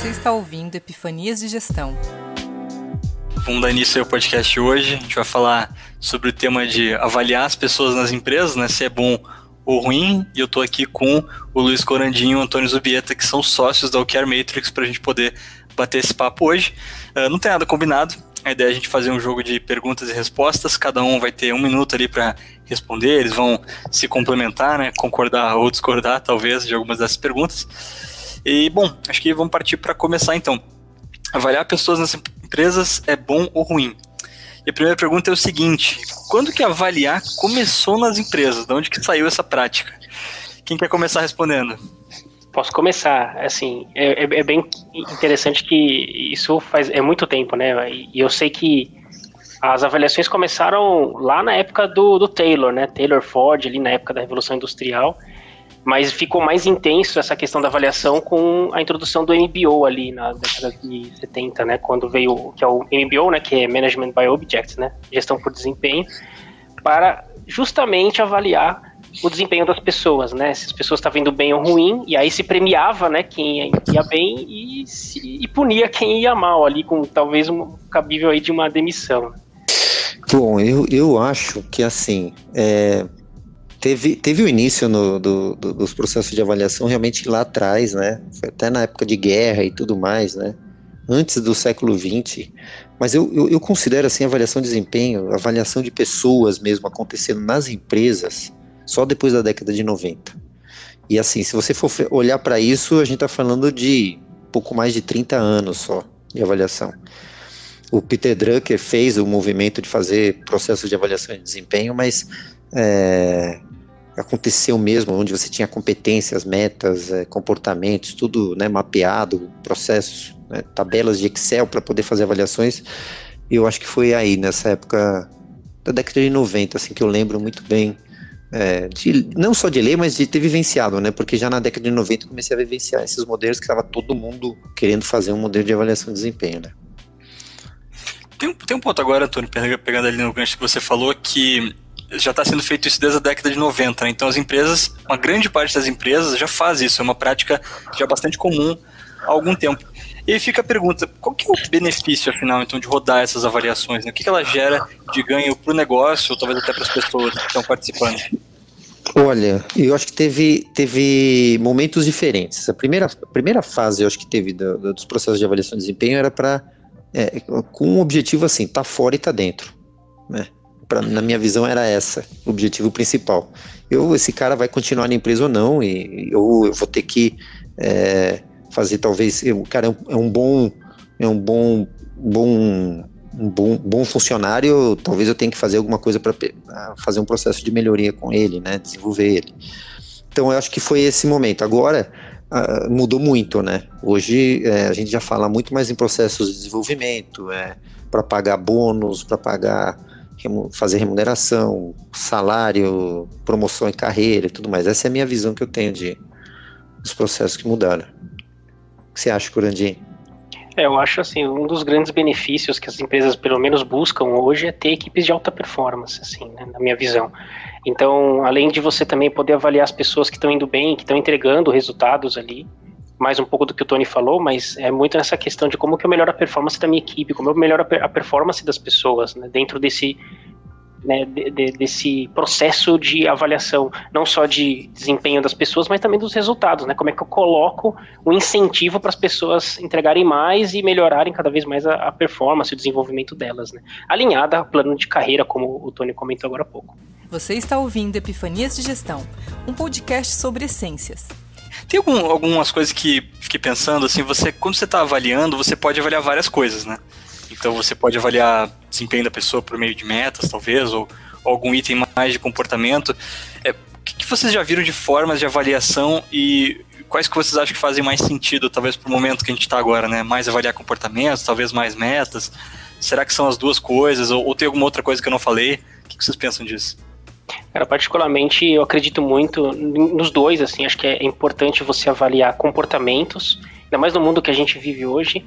Você está ouvindo Epifanias de Gestão. Vamos dar início ao podcast hoje. A gente vai falar sobre o tema de avaliar as pessoas nas empresas, né? Se é bom ou ruim. E eu estou aqui com o Luiz Corandinho e o Antônio Zubieta, que são sócios da OKR Matrix, para a gente poder bater esse papo hoje. Uh, não tem nada combinado. A ideia é a gente fazer um jogo de perguntas e respostas. Cada um vai ter um minuto ali para responder. Eles vão se complementar, né? Concordar ou discordar, talvez, de algumas dessas perguntas. E, bom, acho que vamos partir para começar então. Avaliar pessoas nas empresas é bom ou ruim? E a primeira pergunta é o seguinte: quando que avaliar começou nas empresas? De onde que saiu essa prática? Quem quer começar respondendo? Posso começar, assim, é, é, é bem interessante que isso faz é muito tempo, né? E eu sei que as avaliações começaram lá na época do, do Taylor, né? Taylor Ford, ali na época da Revolução Industrial mas ficou mais intenso essa questão da avaliação com a introdução do MBO ali na década de 70, né, quando veio que é o MBO, né, que é Management by Objects, né, gestão por desempenho, para justamente avaliar o desempenho das pessoas, né, se as pessoas estavam indo bem ou ruim, e aí se premiava, né, quem ia bem e, se, e punia quem ia mal ali com talvez um cabível aí de uma demissão. Bom, eu, eu acho que assim, é, Teve, teve o início no, do, do, dos processos de avaliação realmente lá atrás, né? Foi até na época de guerra e tudo mais, né? Antes do século XX. Mas eu, eu, eu considero assim avaliação de desempenho, avaliação de pessoas mesmo acontecendo nas empresas só depois da década de 90. E assim, se você for olhar para isso, a gente está falando de pouco mais de 30 anos só de avaliação. O Peter Drucker fez o movimento de fazer processos de avaliação de desempenho, mas é, aconteceu mesmo, onde você tinha competências, metas, é, comportamentos, tudo né, mapeado, processos, né, tabelas de Excel para poder fazer avaliações. E eu acho que foi aí, nessa época da década de 90, assim, que eu lembro muito bem, é, de, não só de ler, mas de ter vivenciado, né? Porque já na década de 90 eu comecei a vivenciar esses modelos que estava todo mundo querendo fazer um modelo de avaliação de desempenho, né? Tem, tem um ponto agora, Antônio, pegando ali no gancho que você falou, que já está sendo feito isso desde a década de 90, né? Então as empresas, uma grande parte das empresas já faz isso, é uma prática já bastante comum há algum tempo. E fica a pergunta, qual que é o benefício, afinal, então, de rodar essas avaliações? Né? O que, que ela gera de ganho para o negócio, ou talvez até para as pessoas que estão participando? Olha, eu acho que teve, teve momentos diferentes. A primeira, a primeira fase, eu acho que teve do, do, dos processos de avaliação de desempenho era para, é, com um objetivo assim, tá fora e tá dentro, né? Pra, na minha visão era essa, o objetivo principal. Eu, esse cara vai continuar na empresa ou não, e eu, eu vou ter que é, fazer talvez, o cara é um, é um bom, é um bom, bom um bom, bom funcionário, talvez eu tenha que fazer alguma coisa para fazer um processo de melhoria com ele, né, desenvolver ele. Então eu acho que foi esse momento. Agora mudou muito, né? Hoje é, a gente já fala muito mais em processos de desenvolvimento, é, para pagar bônus, para pagar fazer remuneração, salário, promoção em carreira e tudo mais. Essa é a minha visão que eu tenho de dos processos que mudaram. O que você acha, Curandim? É, eu acho assim, um dos grandes benefícios que as empresas pelo menos buscam hoje é ter equipes de alta performance, assim, né, na minha visão. Então, além de você também poder avaliar as pessoas que estão indo bem, que estão entregando resultados ali, mais um pouco do que o Tony falou, mas é muito nessa questão de como que eu melhoro a performance da minha equipe, como eu melhoro a performance das pessoas, né, dentro desse, né, de, de, desse processo de avaliação, não só de desempenho das pessoas, mas também dos resultados, né, como é que eu coloco o incentivo para as pessoas entregarem mais e melhorarem cada vez mais a, a performance, o desenvolvimento delas, né, alinhada ao plano de carreira, como o Tony comentou agora há pouco. Você está ouvindo Epifanias de Gestão, um podcast sobre essências. Tem algum, algumas coisas que fiquei pensando, assim, você, quando você está avaliando, você pode avaliar várias coisas, né? Então você pode avaliar desempenho da pessoa por meio de metas, talvez, ou, ou algum item mais de comportamento. É, o que, que, vocês já viram de formas de avaliação e quais que vocês acham que fazem mais sentido, talvez, para o momento que a gente está agora, né? Mais avaliar comportamentos, talvez mais metas. Será que são as duas coisas? Ou, ou tem alguma outra coisa que eu não falei? O que, que vocês pensam disso? Cara, particularmente eu acredito muito nos dois, assim, acho que é importante você avaliar comportamentos, ainda mais no mundo que a gente vive hoje,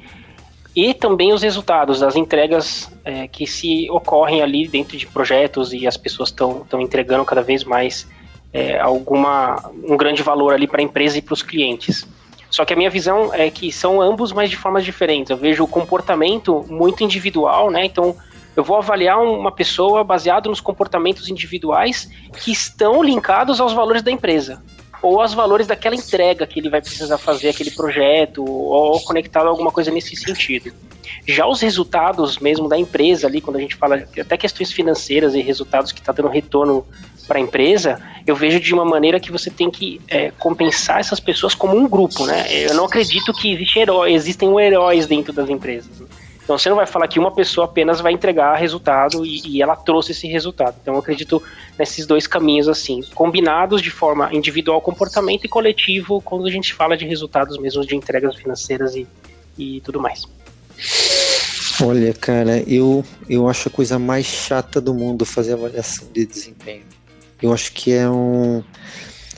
e também os resultados, as entregas é, que se ocorrem ali dentro de projetos e as pessoas estão entregando cada vez mais é, alguma um grande valor ali para a empresa e para os clientes. Só que a minha visão é que são ambos, mas de formas diferentes. Eu vejo o comportamento muito individual, né? Então, eu vou avaliar uma pessoa baseado nos comportamentos individuais que estão linkados aos valores da empresa ou aos valores daquela entrega que ele vai precisar fazer, aquele projeto, ou conectado a alguma coisa nesse sentido. Já os resultados mesmo da empresa ali, quando a gente fala até questões financeiras e resultados que está dando retorno para a empresa, eu vejo de uma maneira que você tem que é, compensar essas pessoas como um grupo, né? Eu não acredito que existe herói, existem heróis dentro das empresas. Então você não vai falar que uma pessoa apenas vai entregar resultado e, e, ela trouxe esse resultado. Então eu acredito nesses dois caminhos assim, combinados de forma individual comportamento e coletivo quando a gente fala de resultados mesmo de entregas financeiras e, e tudo mais. Olha, cara, eu, eu acho a coisa mais chata do mundo fazer avaliação de desempenho. Eu acho que é um.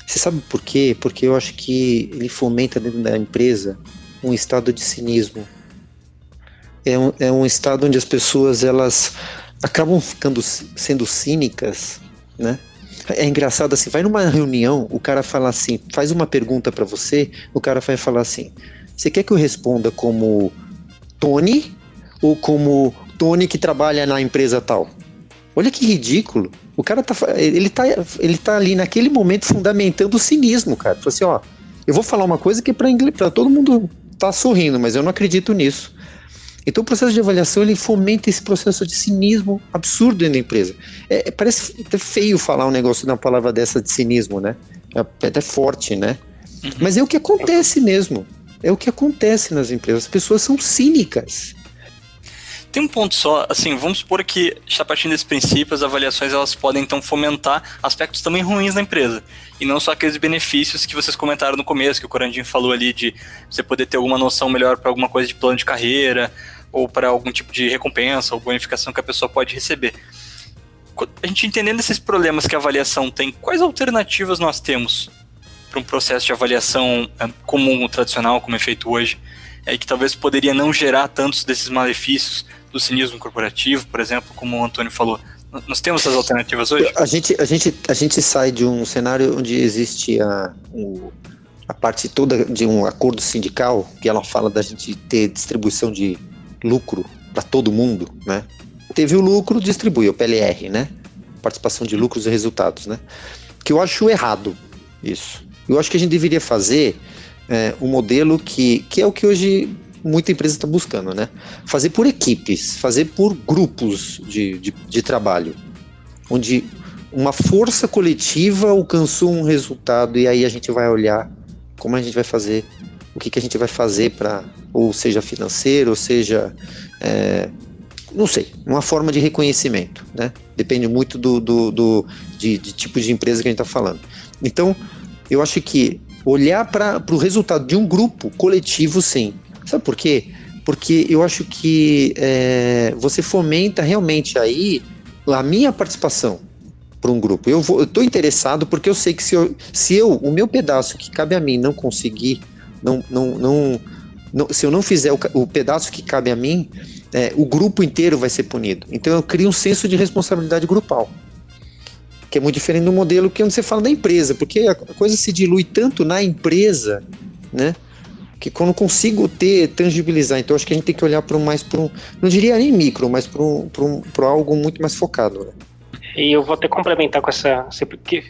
Você sabe por quê? Porque eu acho que ele fomenta dentro da empresa um estado de cinismo é um, é um estado onde as pessoas elas acabam ficando sendo cínicas, né? É engraçado assim, vai numa reunião, o cara fala assim, faz uma pergunta para você, o cara vai falar assim: "Você quer que eu responda como Tony ou como Tony que trabalha na empresa tal?" Olha que ridículo. O cara tá ele tá ele tá ali naquele momento fundamentando o cinismo, cara. Falou assim, ó, eu vou falar uma coisa que é para todo mundo tá sorrindo, mas eu não acredito nisso. Então o processo de avaliação ele fomenta esse processo de cinismo absurdo dentro da empresa. É, é parece até feio falar um negócio uma palavra dessa de cinismo, né? É até forte, né? Uhum. Mas é o que acontece mesmo. É o que acontece nas empresas. As pessoas são cínicas. Tem um ponto só, assim, vamos supor que, já partindo desse princípio, as avaliações elas podem então fomentar aspectos também ruins da empresa. E não só aqueles benefícios que vocês comentaram no começo, que o Corandinho falou ali de você poder ter alguma noção melhor para alguma coisa de plano de carreira, ou para algum tipo de recompensa ou bonificação que a pessoa pode receber. A gente entendendo esses problemas que a avaliação tem, quais alternativas nós temos para um processo de avaliação é, comum, tradicional, como é feito hoje, é que talvez poderia não gerar tantos desses malefícios do cinismo corporativo, por exemplo, como o Antônio falou. Nós temos essas alternativas hoje? A gente, a gente, a gente sai de um cenário onde existe a, um, a parte toda de um acordo sindical, que ela fala da gente ter distribuição de lucro para todo mundo, né? Teve o lucro, distribui, o PLR, né? Participação de lucros e resultados, né? Que eu acho errado isso. Eu acho que a gente deveria fazer é, um modelo que, que é o que hoje muita empresa está buscando, né? Fazer por equipes, fazer por grupos de, de, de trabalho, onde uma força coletiva alcançou um resultado e aí a gente vai olhar como a gente vai fazer o que, que a gente vai fazer para, ou seja financeiro, ou seja, é, não sei, uma forma de reconhecimento, né? Depende muito do, do, do de, de, tipo de empresa que a gente está falando. Então, eu acho que olhar para o resultado de um grupo coletivo, sim. Sabe por quê? Porque eu acho que é, você fomenta realmente aí a minha participação para um grupo. Eu estou interessado porque eu sei que se eu, se eu, o meu pedaço que cabe a mim, não conseguir não, não, não, não se eu não fizer o, o, pedaço que cabe a mim, é, o grupo inteiro vai ser punido. Então eu crio um senso de responsabilidade grupal, que é muito diferente do modelo que você fala da empresa, porque a coisa se dilui tanto na empresa, né? Que quando consigo ter, tangibilizar, então acho que a gente tem que olhar para mais para um, não diria nem micro, mas para um, um, algo muito mais focado. Né? E eu vou até complementar com essa, porque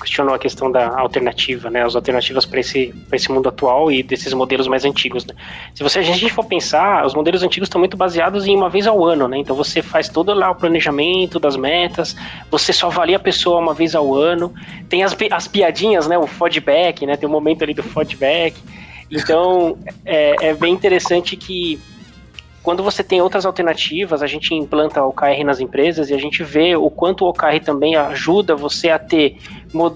questionou a questão da alternativa, né, as alternativas para esse, esse mundo atual e desses modelos mais antigos. Né. Se você, a gente for pensar, os modelos antigos estão muito baseados em uma vez ao ano, né, então você faz todo lá o planejamento das metas, você só avalia a pessoa uma vez ao ano, tem as, as piadinhas, né, o feedback, né, tem o um momento ali do feedback, então é, é bem interessante que quando você tem outras alternativas, a gente implanta OKR nas empresas e a gente vê o quanto o OKR também ajuda você a ter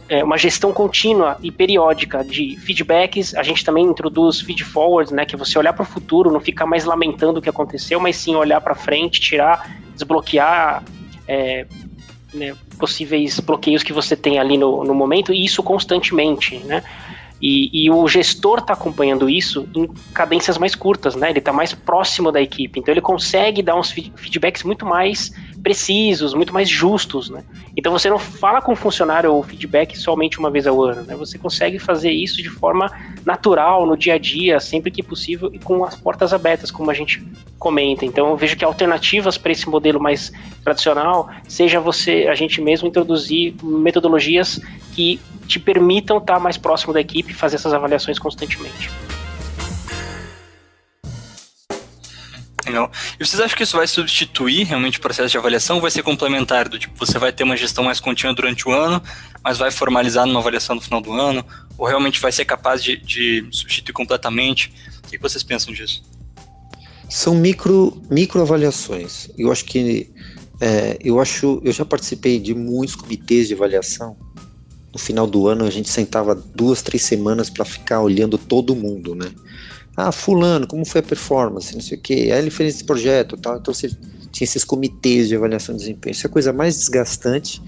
é, uma gestão contínua e periódica de feedbacks. A gente também introduz feed forward, né, que é você olhar para o futuro, não ficar mais lamentando o que aconteceu, mas sim olhar para frente, tirar, desbloquear é, né, possíveis bloqueios que você tem ali no, no momento e isso constantemente, né? E, e o gestor está acompanhando isso em cadências mais curtas, né? Ele está mais próximo da equipe, então ele consegue dar uns feedbacks muito mais precisos, muito mais justos, né? Então você não fala com o funcionário o feedback somente uma vez ao ano, né? Você consegue fazer isso de forma natural, no dia a dia, sempre que possível e com as portas abertas, como a gente comenta. Então eu vejo que alternativas para esse modelo mais tradicional seja você, a gente mesmo introduzir metodologias que te permitam estar mais próximo da equipe e fazer essas avaliações constantemente. Legal. E vocês acham que isso vai substituir realmente o processo de avaliação ou vai ser complementar? Do tipo, você vai ter uma gestão mais contínua durante o ano, mas vai formalizar numa avaliação no final do ano? Ou realmente vai ser capaz de, de substituir completamente? O que vocês pensam disso? São micro, micro avaliações. Eu acho que é, eu acho, eu já participei de muitos comitês de avaliação. No final do ano a gente sentava duas, três semanas para ficar olhando todo mundo, né? Ah, fulano, como foi a performance, não sei o quê. Aí ele fez esse projeto, tal. Então você tinha esses comitês de avaliação de desempenho. Isso é a coisa mais desgastante,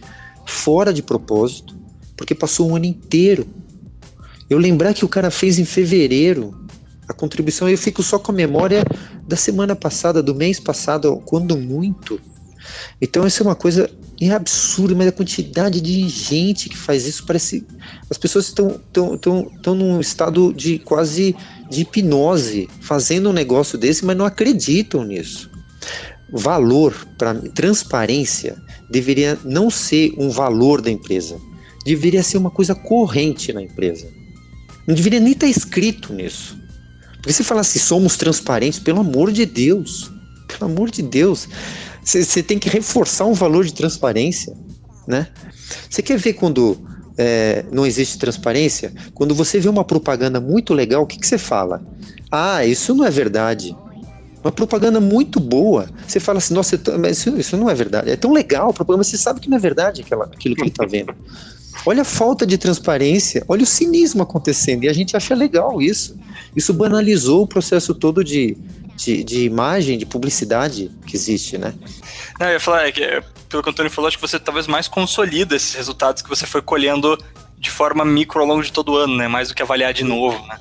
fora de propósito, porque passou um ano inteiro. Eu lembrar que o cara fez em fevereiro a contribuição, eu fico só com a memória da semana passada, do mês passado, quando muito. Então isso é uma coisa absurda, mas a quantidade de gente que faz isso parece. As pessoas estão, estão, estão, estão num estado de quase de hipnose, fazendo um negócio desse, mas não acreditam nisso. Valor para transparência deveria não ser um valor da empresa, deveria ser uma coisa corrente na empresa. Não deveria nem estar escrito nisso. Porque se falasse somos transparentes, pelo amor de Deus, pelo amor de Deus, você tem que reforçar um valor de transparência, né? Você quer ver quando é, não existe transparência? Quando você vê uma propaganda muito legal, o que você fala? Ah, isso não é verdade. Uma propaganda muito boa. Você fala assim, nossa, isso, isso não é verdade. É tão legal a propaganda, mas você sabe que não é verdade aquela, aquilo que ele está vendo. Olha a falta de transparência, olha o cinismo acontecendo. E a gente acha legal isso. Isso banalizou o processo todo de, de, de imagem, de publicidade que existe, né? Não, eu ia falar, é que, é, pelo que o Antônio falou, acho que você talvez mais consolida esses resultados que você foi colhendo de forma micro ao longo de todo o ano, né? Mais do que avaliar de novo, né?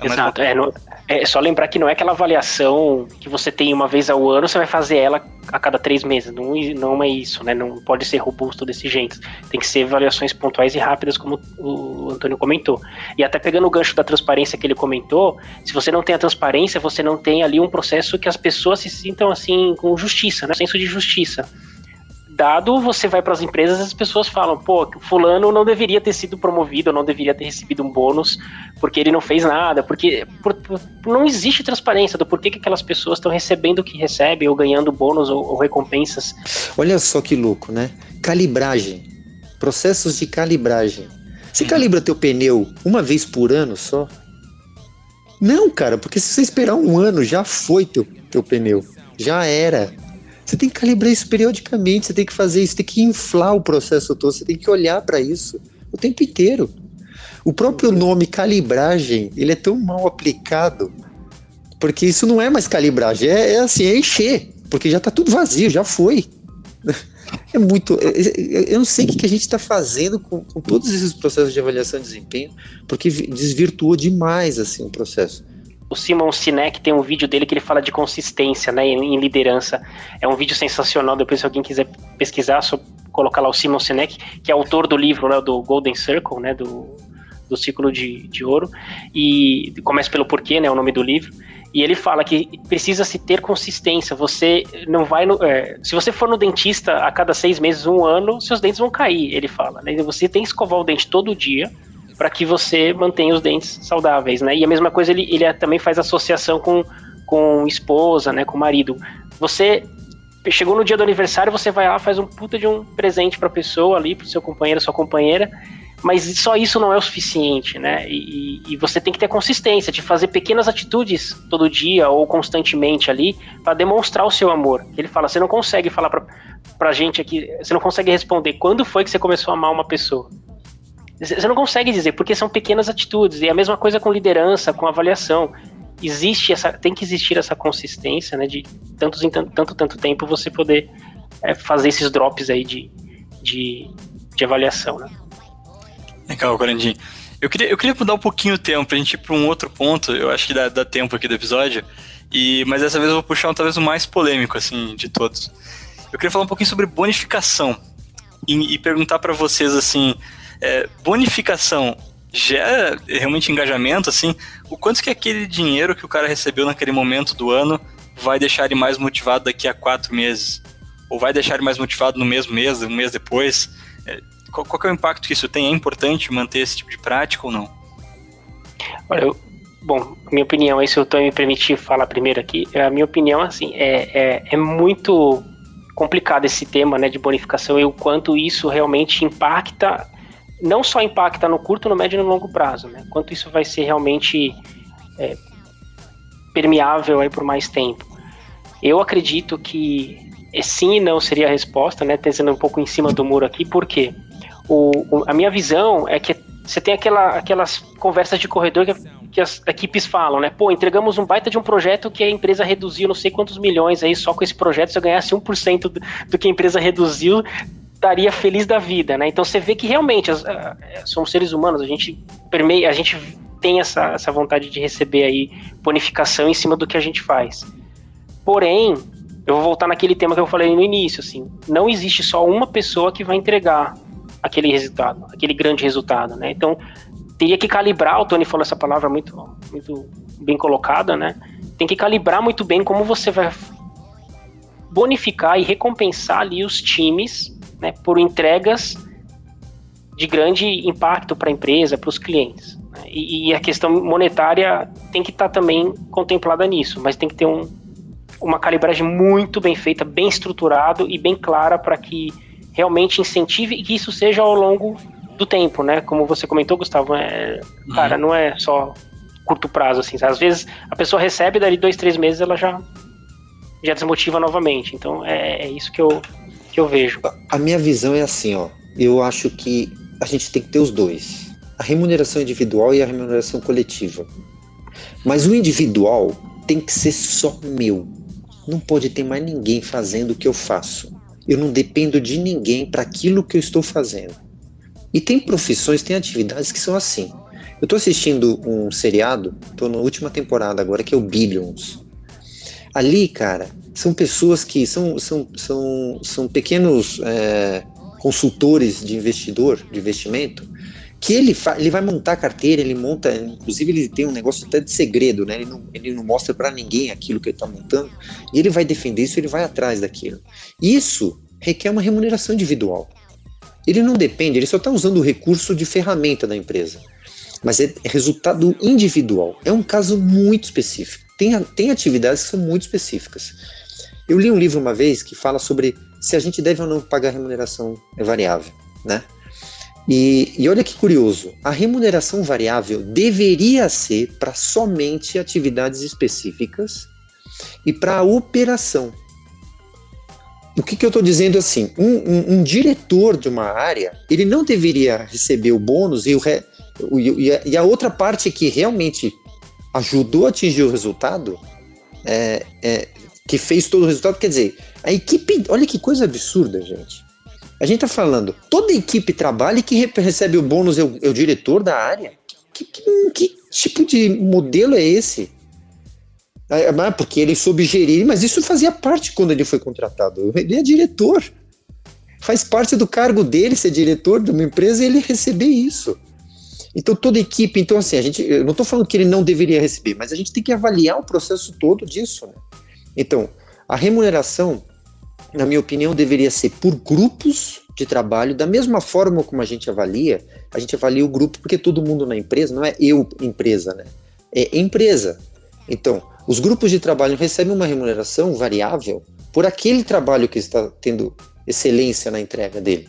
É Exato. É, no, é, só lembrar que não é aquela avaliação que você tem uma vez ao ano, você vai fazer ela a cada três meses. Não, não é isso, né? Não pode ser robusto desse jeito. Tem que ser avaliações pontuais e rápidas, como o Antônio comentou. E até pegando o gancho da transparência que ele comentou, se você não tem a transparência, você não tem ali um processo que as pessoas se sintam assim com justiça, né? Senso de justiça dado você vai para as empresas as pessoas falam, pô, fulano não deveria ter sido promovido, não deveria ter recebido um bônus porque ele não fez nada, porque por, por, não existe transparência do porquê que aquelas pessoas estão recebendo o que recebem ou ganhando bônus ou, ou recompensas. Olha só que louco, né? Calibragem, processos de calibragem. Você calibra teu pneu uma vez por ano só? Não, cara, porque se você esperar um ano, já foi teu, teu pneu. Já era. Você tem que calibrar isso periodicamente, você tem que fazer isso, tem que inflar o processo todo, você tem que olhar para isso o tempo inteiro. O próprio nome calibragem, ele é tão mal aplicado, porque isso não é mais calibragem, é, é assim, é encher, porque já está tudo vazio, já foi. É muito. É, é, eu não sei o que a gente está fazendo com, com, todos esses processos de avaliação de desempenho, porque desvirtuou demais assim o processo. O Simon Sinek tem um vídeo dele que ele fala de consistência, né, em liderança. É um vídeo sensacional, depois se alguém quiser pesquisar, só colocar lá o Simon Sinek, que é autor do livro, né, do Golden Circle, né, do, do ciclo de, de ouro, e começa pelo porquê, né, o nome do livro, e ele fala que precisa se ter consistência, você não vai, no, é, se você for no dentista a cada seis meses, um ano, seus dentes vão cair, ele fala, né, você tem que escovar o dente todo dia, para que você mantenha os dentes saudáveis, né? E a mesma coisa ele, ele também faz associação com, com esposa, né? Com marido. Você chegou no dia do aniversário, você vai lá, faz um puta de um presente para a pessoa ali, para seu companheiro, sua companheira, mas só isso não é o suficiente, né? E, e, você tem que ter consistência de fazer pequenas atitudes todo dia ou constantemente ali para demonstrar o seu amor. Ele fala, você não consegue falar para pra gente aqui, você não consegue responder quando foi que você começou a amar uma pessoa. Você não consegue dizer, porque são pequenas atitudes. E a mesma coisa com liderança, com avaliação. Existe essa, tem que existir essa consistência, né? De tanto, tanto, tanto tempo você poder é, fazer esses drops aí de, de, de avaliação, né? Legal, Corandinho. Eu queria, eu queria mudar um pouquinho o tempo pra gente ir para um outro ponto. Eu acho que dá, dá tempo aqui do episódio. E, mas dessa vez eu vou puxar um talvez o mais polêmico, assim, de todos. eu queria falar um pouquinho sobre bonificação e, e perguntar para vocês assim, é, bonificação gera realmente engajamento, assim, o quanto que aquele dinheiro que o cara recebeu naquele momento do ano vai deixar ele mais motivado daqui a quatro meses? Ou vai deixar ele mais motivado no mesmo mês, um mês depois? É, qual, qual é o impacto que isso tem? É importante manter esse tipo de prática ou não? Olha, eu, bom, minha opinião, se o Tom me permitir falar primeiro aqui, a minha opinião, assim, é, é, é muito complicado esse tema, né, de bonificação e o quanto isso realmente impacta, não só impacta no curto, no médio e no longo prazo, né, quanto isso vai ser realmente é, permeável aí por mais tempo. Eu acredito que sim e não seria a resposta, né, tendo um pouco em cima do muro aqui, porque o, o, a minha visão é que você tem aquela, aquelas conversas de corredor que, que, as equipes falam, né? Pô, entregamos um baita de um projeto que a empresa reduziu não sei quantos milhões aí, só com esse projeto, se eu ganhasse 1% do, do que a empresa reduziu, estaria feliz da vida, né? Então você vê que realmente as, a, somos seres humanos, a gente permeia, a gente tem essa, essa vontade de receber aí bonificação em cima do que a gente faz. Porém, eu vou voltar naquele tema que eu falei no início, assim, não existe só uma pessoa que vai entregar aquele resultado, aquele grande resultado, né? Então, teria que calibrar, o Tony falou essa palavra muito, muito bem colocada, né? Tem que calibrar muito bem como você vai bonificar e recompensar ali os times, né, por entregas de grande impacto para a empresa, para os clientes. Né? E, e, a questão monetária tem que estar tá também contemplada nisso, mas tem que ter um, uma calibragem muito bem feita, bem estruturado e bem clara para que realmente incentive e que isso seja ao longo do tempo, né? Como você comentou, Gustavo, é, uhum. cara, não é só curto prazo, assim. Às vezes a pessoa recebe, dali dois, três meses ela já, já desmotiva novamente. Então é, é isso que eu, que eu vejo. A minha visão é assim, ó. Eu acho que a gente tem que ter os dois. A remuneração individual e a remuneração coletiva. Mas o individual tem que ser só meu. Não pode ter mais ninguém fazendo o que eu faço. Eu não dependo de ninguém para aquilo que eu estou fazendo. E tem profissões, tem atividades que são assim. Eu estou assistindo um seriado, estou na última temporada agora, que é o Billions. Ali, cara, são pessoas que são, são, são, são pequenos é, consultores de investidor, de investimento, que ele, ele vai montar carteira, ele monta, inclusive ele tem um negócio até de segredo, né? Ele não, ele não mostra para ninguém aquilo que ele está montando, e ele vai defender isso, ele vai atrás daquilo. Isso requer uma remuneração individual. Ele não depende, ele só está usando o recurso de ferramenta da empresa. Mas é, é resultado individual. É um caso muito específico. Tem, tem atividades que são muito específicas. Eu li um livro uma vez que fala sobre se a gente deve ou não pagar remuneração variável, né? E, e olha que curioso, a remuneração variável deveria ser para somente atividades específicas e para a operação. O que, que eu estou dizendo assim? Um, um, um, diretor de uma área, ele não deveria receber o bônus e, o re, e, a, e a outra parte que realmente ajudou a atingir o resultado, é, é, que fez todo o resultado, quer dizer, a equipe, olha que coisa absurda, gente. A gente tá falando, toda equipe trabalha e quem recebe o bônus é o, é o diretor da área. Que, que, que, tipo de modelo é esse? É, é porque ele soube gerir, mas isso fazia parte quando ele foi contratado. Ele é diretor. Faz parte do cargo dele ser diretor de uma empresa e ele receber isso. Então toda equipe, então assim, a gente, eu não estou falando que ele não deveria receber, mas a gente tem que avaliar o processo todo disso. Né? Então, a remuneração na minha opinião, deveria ser por grupos de trabalho, da mesma forma como a gente avalia, a gente avalia o grupo porque todo mundo na empresa, não é eu empresa, né? É empresa. Então, os grupos de trabalho recebem uma remuneração variável por aquele trabalho que está tendo excelência na entrega dele.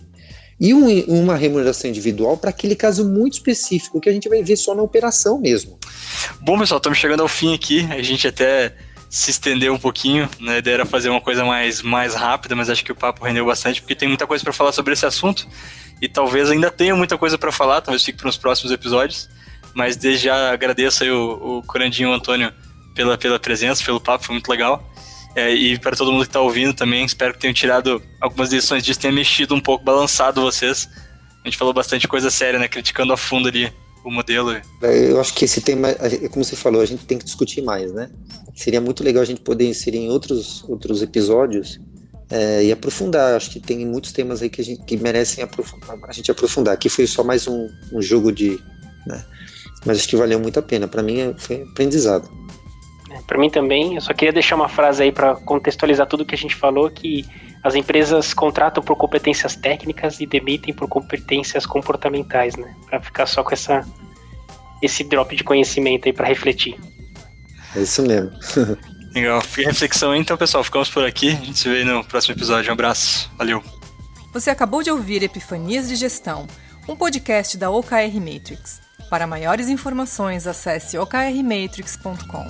E um, uma remuneração individual para aquele caso muito específico que a gente vai ver só na operação mesmo. Bom, pessoal, estamos chegando ao fim aqui. A gente até se estender um pouquinho, né? A ideia era fazer uma coisa mais, mais rápida, mas acho que o papo rendeu bastante, porque tem muita coisa para falar sobre esse assunto, e talvez ainda tenha muita coisa para falar, talvez fique para os próximos episódios, mas desde já agradeço aí o, o Corandinho e o Antônio pela, pela presença, pelo papo, foi muito legal. É, e para todo mundo que está ouvindo também, espero que tenham tirado algumas lições disso, tenha mexido um pouco, balançado vocês. A gente falou bastante coisa séria, né? Criticando a fundo ali o modelo. Eu acho que esse tema, como você falou, a gente tem que discutir mais, né? Seria muito legal a gente poder inserir em outros, outros episódios é, e aprofundar. Acho que tem muitos temas aí que, a gente, que merecem a gente aprofundar. Aqui foi só mais um, um jogo de. Né? Mas acho que valeu muito a pena. Para mim foi aprendizado. Para mim também. Eu só queria deixar uma frase aí para contextualizar tudo que a gente falou que as empresas contratam por competências técnicas e demitem por competências comportamentais, né? Para ficar só com essa esse drop de conhecimento aí para refletir. É isso mesmo. Legal. Fica reflexão aí, então, pessoal. Ficamos por aqui. A gente se vê no próximo episódio. Um abraço. Valeu. Você acabou de ouvir Epifanias de Gestão, um podcast da OKR Matrix. Para maiores informações, acesse okrmatrix.com.